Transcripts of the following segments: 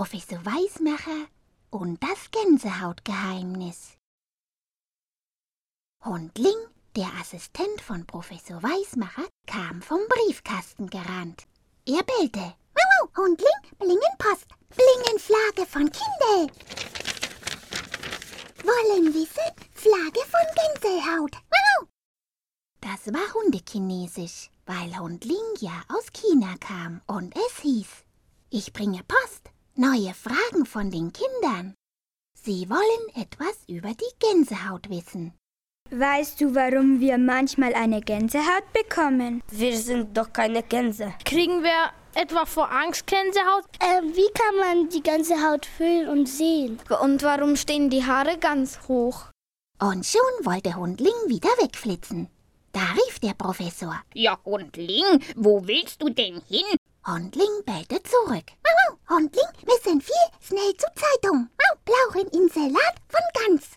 Professor Weismacher und das Gänsehautgeheimnis. Hundling, der Assistent von Professor Weismacher, kam vom Briefkasten gerannt. Er bellte. Wow, Hundling, Blingenpost, Blingenflagge von Kindel. Wollen wissen, Flagge von Gänsehaut. Wow. Das war Hundekinesisch, weil Hundling ja aus China kam und es hieß, ich bringe Post, neue Fragen von den Kindern. Sie wollen etwas über die Gänsehaut wissen. Weißt du, warum wir manchmal eine Gänsehaut bekommen? Wir sind doch keine Gänse. Kriegen wir etwa vor Angst Gänsehaut? Äh, wie kann man die Gänsehaut fühlen und sehen? Und warum stehen die Haare ganz hoch? Und schon wollte Hundling wieder wegflitzen. Da rief der Professor. Ja, Hundling, wo willst du denn hin? Hundling bellte zurück. Hundling, wir sind viel, schnell zur Zeitung. Blauchen in Salat von Gans.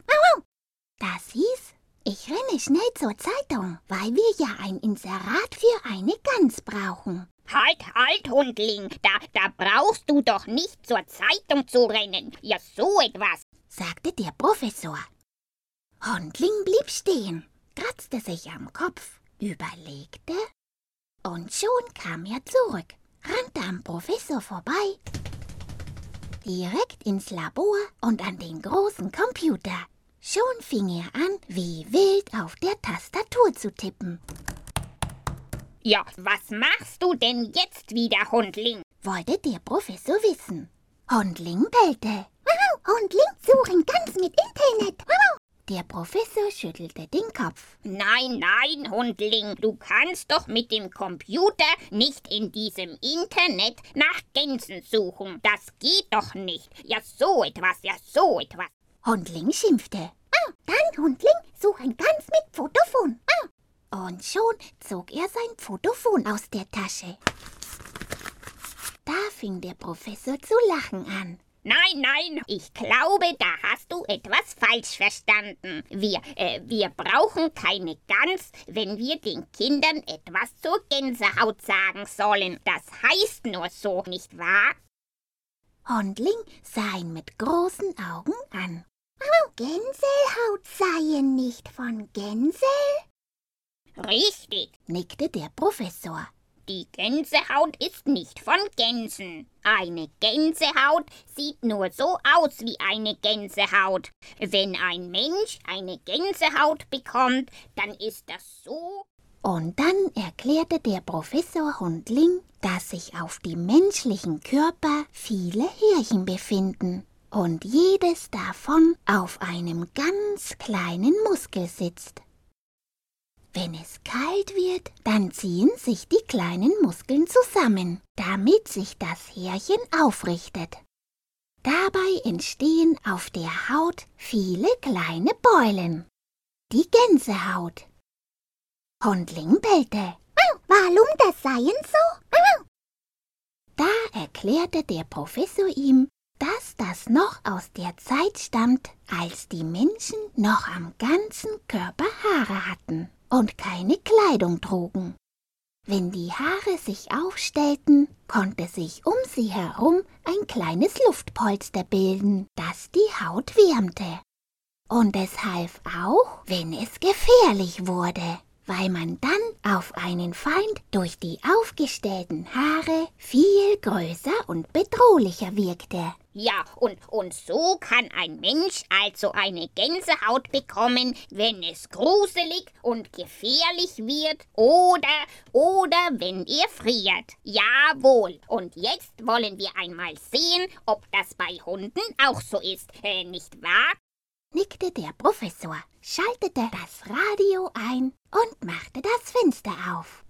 Das hieß, ich renne schnell zur Zeitung, weil wir ja ein Inserat für eine Gans brauchen. Halt, halt, Hundling, da, da brauchst du doch nicht zur Zeitung zu rennen. Ja, so etwas, sagte der Professor. Hundling blieb stehen, kratzte sich am Kopf, überlegte und schon kam er zurück, rannte am Professor vorbei, direkt ins Labor und an den großen Computer. Schon fing er an, wie wild auf der Tastatur zu tippen. Ja, was machst du denn jetzt wieder, Hundling? wollte der Professor wissen. Hundling bellte. Wow, Hundling suchen ganz mit. Der Professor schüttelte den Kopf. Nein, nein, Hundling, du kannst doch mit dem Computer nicht in diesem Internet nach Gänsen suchen. Das geht doch nicht. Ja, so etwas, ja, so etwas. Hundling schimpfte. Ah, dann, Hundling, suchen ganz mit Fotofon. Ah. Und schon zog er sein Fotofon aus der Tasche. Da fing der Professor zu lachen an. Nein, nein, ich glaube, da hast du etwas falsch verstanden. Wir, äh, wir brauchen keine Gans, wenn wir den Kindern etwas zur Gänsehaut sagen sollen. Das heißt nur so, nicht wahr? Hundling sah ihn mit großen Augen an. Oh, Gänsehaut seien nicht von Gänsel? Richtig, nickte der Professor. Die Gänsehaut ist nicht von Gänsen. Eine Gänsehaut sieht nur so aus wie eine Gänsehaut. Wenn ein Mensch eine Gänsehaut bekommt, dann ist das so. Und dann erklärte der Professor Hundling, dass sich auf dem menschlichen Körper viele Härchen befinden und jedes davon auf einem ganz kleinen Muskel sitzt. Wenn es kalt wird, dann ziehen sich die kleinen Muskeln zusammen, damit sich das Härchen aufrichtet. Dabei entstehen auf der Haut viele kleine Beulen. Die Gänsehaut. Hundling bellte. Warum das seien so? Da erklärte der Professor ihm, dass das noch aus der Zeit stammt, als die Menschen noch am ganzen Körper Haare hatten und keine Kleidung trugen. Wenn die Haare sich aufstellten, konnte sich um sie herum ein kleines Luftpolster bilden, das die Haut wärmte. Und es half auch, wenn es gefährlich wurde, weil man dann auf einen Feind durch die aufgestellten Haare viel größer und bedrohlicher wirkte. Ja, und, und so kann ein Mensch also eine Gänsehaut bekommen, wenn es gruselig und gefährlich wird oder, oder wenn er friert. Jawohl. Und jetzt wollen wir einmal sehen, ob das bei Hunden auch so ist, äh, nicht wahr? nickte der Professor, schaltete das Radio ein und machte das Fenster auf.